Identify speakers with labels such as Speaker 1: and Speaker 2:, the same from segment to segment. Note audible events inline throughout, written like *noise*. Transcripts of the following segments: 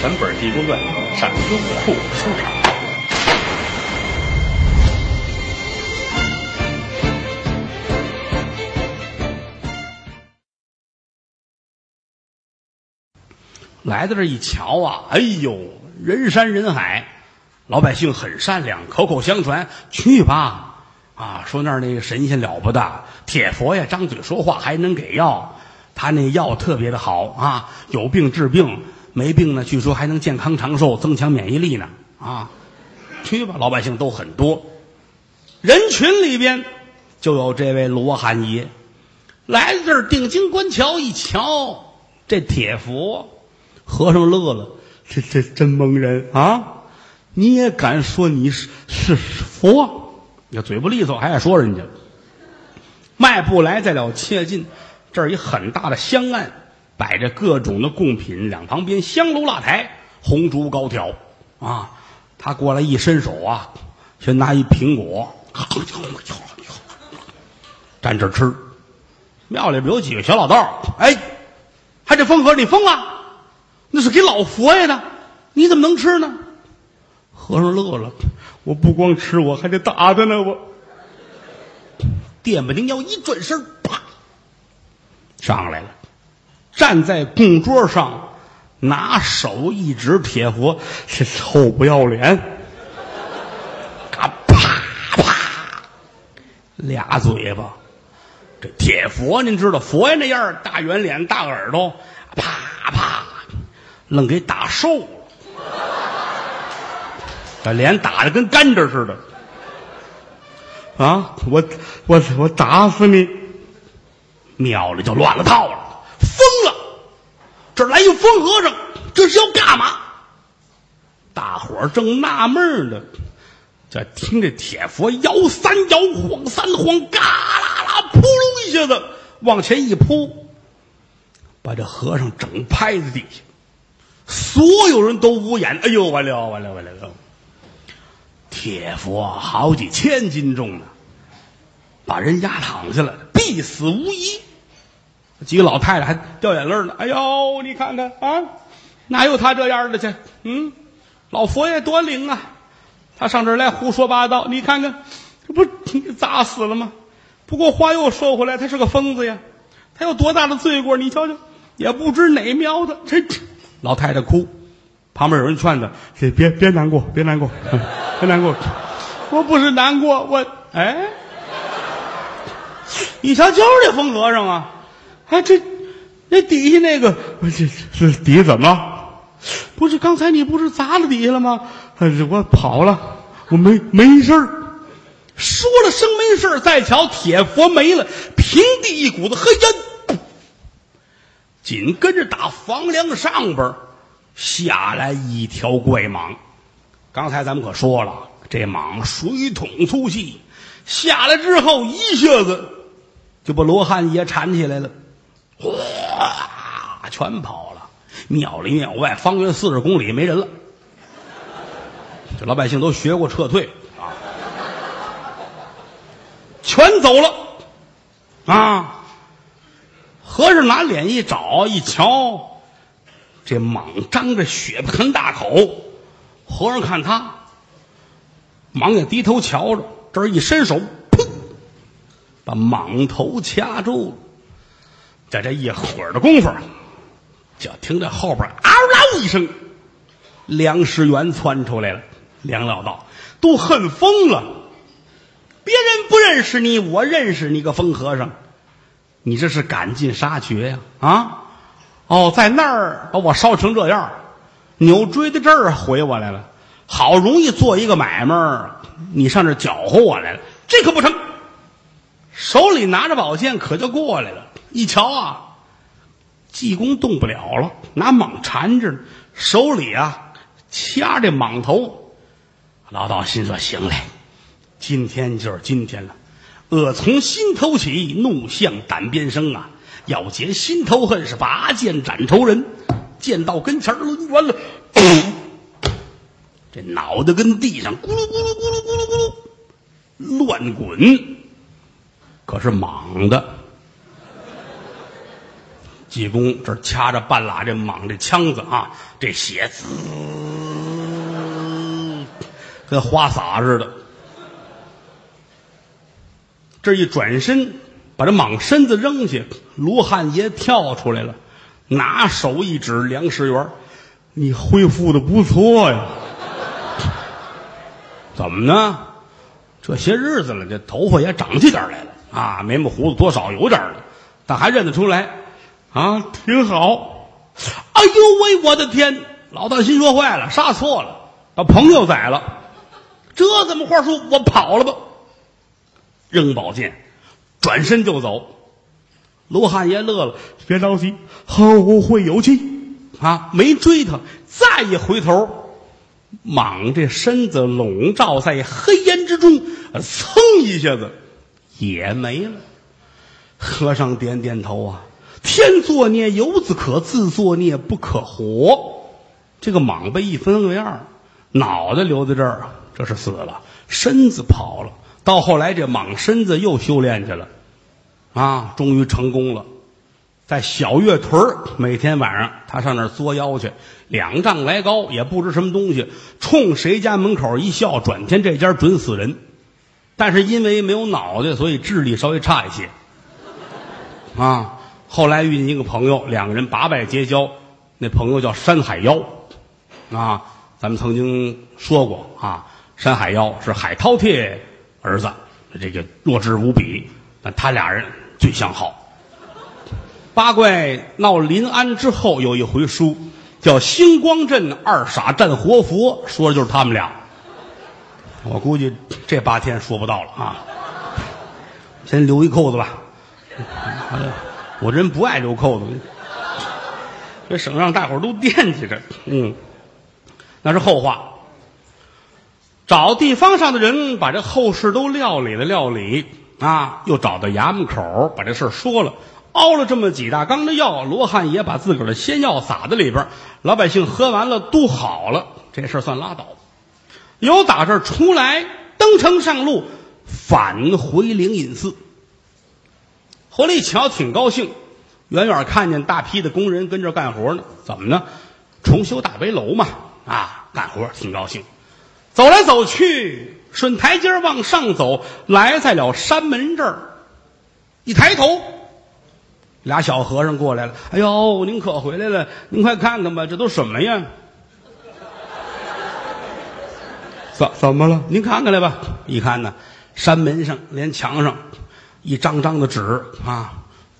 Speaker 1: 全本《地宫传》上优酷收场。来到这一瞧啊，哎呦，人山人海，老百姓很善良，口口相传，去吧，啊，说那儿那个神仙了不得，铁佛呀，张嘴说话还能给药，他那药特别的好啊，有病治病，没病呢，据说还能健康长寿，增强免疫力呢，啊，去吧，老百姓都很多，人群里边就有这位罗汉爷，来到这儿定睛观瞧一瞧，这铁佛。和尚乐了，这这真蒙人啊！你也敢说你是是佛？你嘴不利索，还爱说人家。迈步来，再了切近，这儿一很大的香案，摆着各种的贡品，两旁边香炉蜡台，红烛高挑啊！他过来一伸手啊，先拿一苹果，站这吃。庙里边有几个小老道哎，还这风和你疯了？那是给老佛爷的，你怎么能吃呢？和尚乐了，我不光吃，我还得打他呢。我电不灵要一转身，啪，上来了，站在供桌上，拿手一指铁佛，这臭不要脸！啊，啪啪，俩嘴巴。这铁佛您知道，佛爷那样大圆脸、大耳朵，啪啪。愣给打瘦了，把脸打的跟甘蔗似的。啊！我我我打死你！庙里就乱了套，了！这来一疯和尚，这是要干嘛？大伙儿正纳闷呢，这听这铁佛摇三摇，晃三晃，嘎啦啦，扑隆一下子往前一扑，把这和尚整拍在地下。所有人都捂眼，哎呦，完了，完了，完了！铁佛好几千斤重呢，把人压躺下了，必死无疑。几个老太太还掉眼泪呢。哎呦，你看看啊，哪有他这样的去？嗯，老佛爷多灵啊！他上这儿来胡说八道，你看看，这不砸死了吗？不过话又说回来，他是个疯子呀，他有多大的罪过？你瞧瞧，也不知哪喵的这。老太太哭，旁边有人劝她：“别别别难过，别难过，别难过。*laughs* ”我不是难过，我哎，你瞧，就是这疯和尚啊！哎，这那底下那个，这这底下怎么了？不是刚才你不是砸了底下了吗？我跑了，我没没事儿。说了声没事儿，再瞧铁佛没了，平地一股子黑烟。紧跟着打房梁上边下来一条怪蟒，刚才咱们可说了，这蟒水桶粗细，下来之后一下子就把罗汉爷缠起来了，哗，全跑了。庙里庙外方圆四十公里没人了，这老百姓都学过撤退啊，全走了啊。和尚拿脸一找一瞧，这蟒张着血盆大口。和尚看他，蟒也低头瞧着，这儿一伸手，砰，把蟒头掐住了。在这一会儿的功夫，就听着后边嗷啦一声，梁师元窜出来了。梁老道都恨疯了，别人不认识你，我认识你个疯和尚。你这是赶尽杀绝呀！啊，哦，在那儿把我烧成这样，牛追到这儿回我来了。好容易做一个买卖，你上这搅和我来了，这可不成。手里拿着宝剑，可就过来了。一瞧啊，济公动不了了，拿蟒缠着，手里啊掐着蟒头。老道心说：行嘞，今天就是今天了。恶从心头起，怒向胆边生啊！要解心头恨，是拔剑斩仇人。剑到跟前，抡圆了，这脑袋跟地上咕噜咕噜咕噜咕噜咕噜乱滚。可是蟒的，济公这掐着半拉这蟒这枪子啊，这血滋，跟花洒似的。这一转身，把这蟒身子扔下，罗汉爷跳出来了，拿手一指梁世元：“你恢复的不错呀。”怎么呢？这些日子了，这头发也长起点来了啊，眉毛胡子多少有点了，但还认得出来啊，挺好。哎呦喂，我的天！老大心说坏了，杀错了，把朋友宰了，这怎么话说？我跑了吧。扔宝剑，转身就走。罗汉爷乐了，别着急，后会有期啊！没追他，再一回头，蟒这身子笼罩在黑烟之中，噌一下子也没了。和尚点点头啊，天作孽犹自可，自作孽不可活。这个蟒被一分为二，脑袋留在这儿，这是死了，身子跑了。到后来，这蟒身子又修炼去了，啊，终于成功了。在小月屯儿，每天晚上他上那儿作妖去，两丈来高，也不知什么东西，冲谁家门口一笑，转天这家准死人。但是因为没有脑袋，所以智力稍微差一些。啊，后来遇见一个朋友，两个人八拜结交，那朋友叫山海妖，啊，咱们曾经说过啊，山海妖是海饕餮。儿子，这个弱智无比，但他俩人最相好。八怪闹临安之后，有一回书叫《星光镇二傻战活佛》，说的就是他们俩。我估计这八天说不到了啊，先留一扣子吧。我这人不爱留扣子，这省让大伙儿都惦记着。嗯，那是后话。找地方上的人把这后事都料理了料理啊，又找到衙门口把这事说了，熬了这么几大缸的药，罗汉爷把自个儿的仙药撒在里边，老百姓喝完了都好了，这事算拉倒。由打这儿出来，登城上路，返回灵隐寺。回来一瞧，挺高兴，远远看见大批的工人跟这干活呢。怎么呢？重修大北楼嘛，啊，干活挺高兴。走来走去，顺台阶往上走，来在了山门这儿。一抬头，俩小和尚过来了。哎呦，您可回来了！您快看看吧，这都什么呀？*laughs* 怎怎么了？您看看来吧。一看呢，山门上连墙上一张张的纸啊，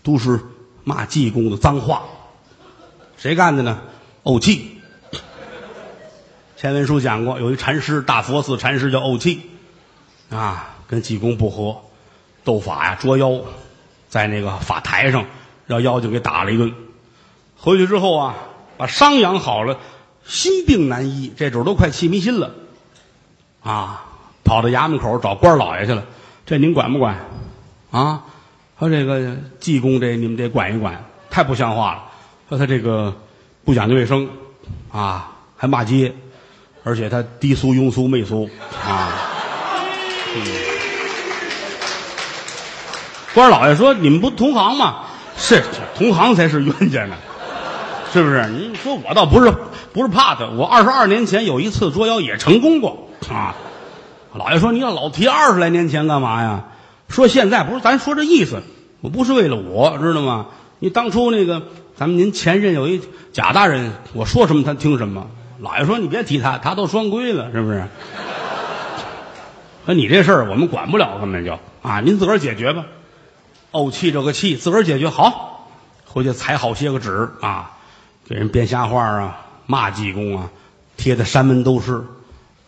Speaker 1: 都是骂济公的脏话。谁干的呢？怄气。前文书讲过，有一禅师，大佛寺禅师叫怄气，啊，跟济公不和，斗法呀，捉妖，在那个法台上让妖精给打了一顿。回去之后啊，把伤养好了，心病难医，这主都快气迷心了，啊，跑到衙门口找官老爷去了。这您管不管？啊，说这个济公这你们得管一管，太不像话了。说他这个不讲究卫生，啊，还骂街。而且他低俗庸俗媚俗啊！官老爷说：“你们不同行吗？是同行才是冤家呢，是不是？你说我倒不是不是怕他，我二十二年前有一次捉妖也成功过啊！老爷说你要老提二十来年前干嘛呀？说现在不是，咱说这意思，我不是为了我知道吗？你当初那个咱们您前任有一贾大人，我说什么他听什么。”老爷说：“你别提他，他都双规了，是不是？说你这事儿我们管不了，根本就啊，您自个儿解决吧。怄气这个气，自个儿解决好，回去裁好些个纸啊，给人编瞎话啊，骂济公啊，贴的山门都是。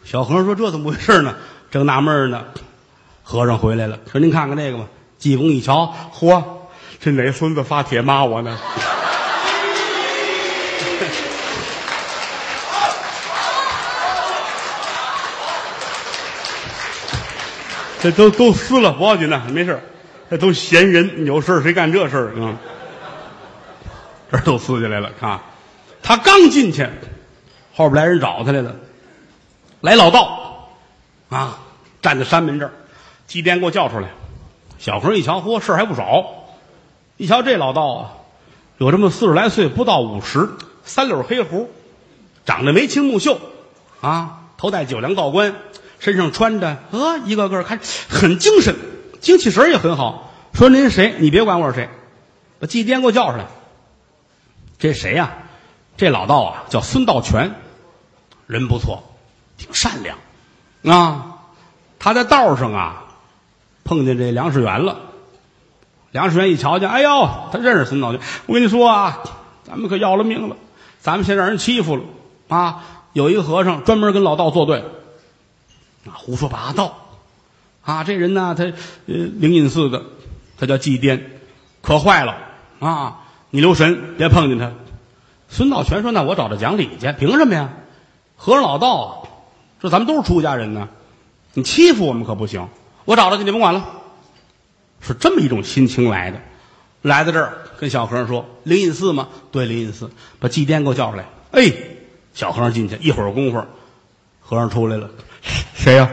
Speaker 1: 小和尚说：这怎么回事呢？正纳闷呢，和尚回来了，说：您看看这个吧。济公一瞧，嚯，这哪孙子发帖骂我呢？” *laughs* 这都都撕了，不要紧的，没事这都闲人，有事谁干这事儿啊？这都撕下来了，看，他刚进去，后边来人找他来了，来老道，啊，站在山门这儿，祭奠给我叫出来。小和尚一瞧，嚯，事儿还不少。一瞧这老道啊，有这么四十来岁，不到五十，三绺黑胡，长得眉清目秀，啊，头戴九梁道冠，身上穿着，呃，一个个看很精神，精气神也很好。说您谁？你别管我是谁，把祭奠给我叫出来。这谁呀、这老道啊，叫孙道全，人不错，挺善良啊。他在道上啊，碰见这梁世元了。梁世元一瞧见，哎呦，他认识孙道全。我跟你说啊，咱们可要了命了，咱们先让人欺负了啊！有一个和尚专门跟老道作对，啊，胡说八道啊！这人呢，他呃灵隐寺的，他叫祭奠，可坏了啊！你留神，别碰见他。孙道全说：“那我找他讲理去，凭什么呀？和尚老道啊，这咱们都是出家人呢，你欺负我们可不行。我找他去，你甭管了。”是这么一种心情来的，来到这儿跟小和尚说：“灵隐寺吗？对，灵隐寺，把祭奠给我叫出来。”哎，小和尚进去，一会儿功夫，和尚出来了，谁呀、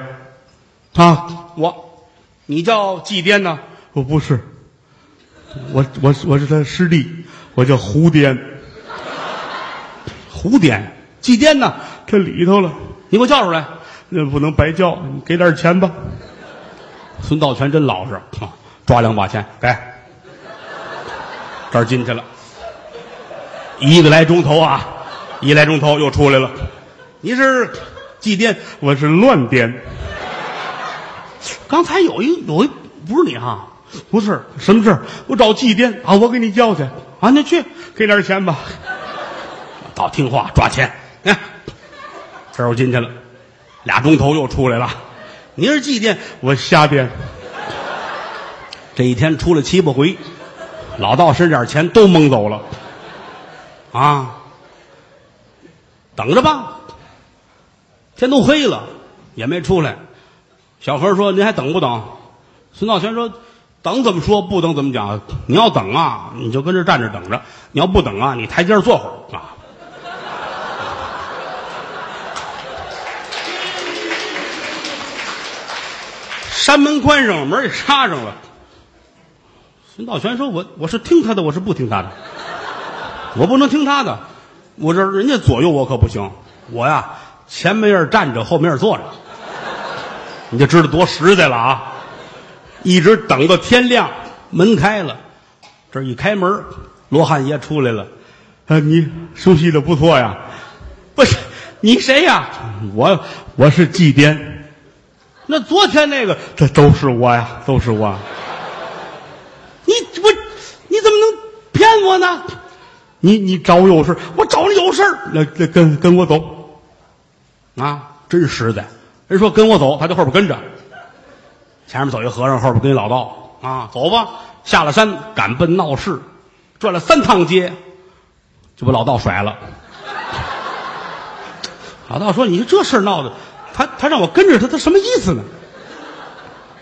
Speaker 1: 啊？我，你叫祭奠呢？
Speaker 2: 我不是，我我我是他师弟，我叫胡颠，
Speaker 1: 胡颠，祭奠呢？
Speaker 2: 这里头了，
Speaker 1: 你给我叫出来。
Speaker 2: 那不能白叫，你给点钱吧。
Speaker 1: 孙道全真老实，啊抓两把钱给，这儿进去了，一个来钟头啊，一来钟头又出来了。你是祭奠？
Speaker 2: 我是乱颠，
Speaker 1: 刚才有一有一不是你哈？
Speaker 2: 不是什么事儿我找祭奠啊，我给你叫去，
Speaker 1: 啊，那去
Speaker 2: 给点钱吧。
Speaker 1: 倒听话抓钱，哎，这儿我进去了，俩钟头又出来了。你是祭奠？
Speaker 2: 我瞎编，
Speaker 1: 这一天出了七八回，老道身点钱都蒙走了，啊！等着吧，天都黑了也没出来。小和尚说：“您还等不等？”孙道全说：“等怎么说，不等怎么讲。你要等啊，你就跟这站着等着；你要不等啊，你台阶坐会儿啊。”山门关上了，门也插上了。孙道全说：“我我是听他的，我是不听他的，我不能听他的，我这人家左右我可不行，我呀前面人站着，后面人坐着，你就知道多实在了啊！一直等到天亮，门开了，这一开门，罗汉爷出来了。
Speaker 2: 啊，你熟悉的不错呀。
Speaker 1: 不是你谁呀？
Speaker 2: 我我是祭奠，
Speaker 1: 那昨天那个
Speaker 2: 这都是我呀，都是我。
Speaker 1: 你我你怎么能骗我呢？
Speaker 2: 你你找我有事，
Speaker 1: 我找你有事
Speaker 2: 那那跟跟我走。
Speaker 1: 啊，真实在。人说跟我走，他就后边跟着。前面走一和尚，后边跟一老道啊，走吧。下了山，赶奔闹市，转了三趟街，就把老道甩了。老道说：“你这事闹的，他他让我跟着他，他什么意思呢？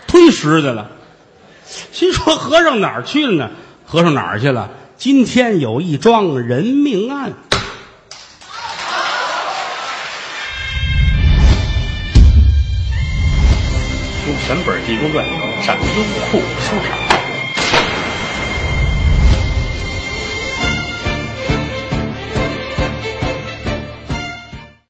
Speaker 1: 忒实在了。心说和尚哪儿去了呢？和尚哪儿去了？今天有一桩人命案。
Speaker 3: 听全本《地宫传》，上优酷收场。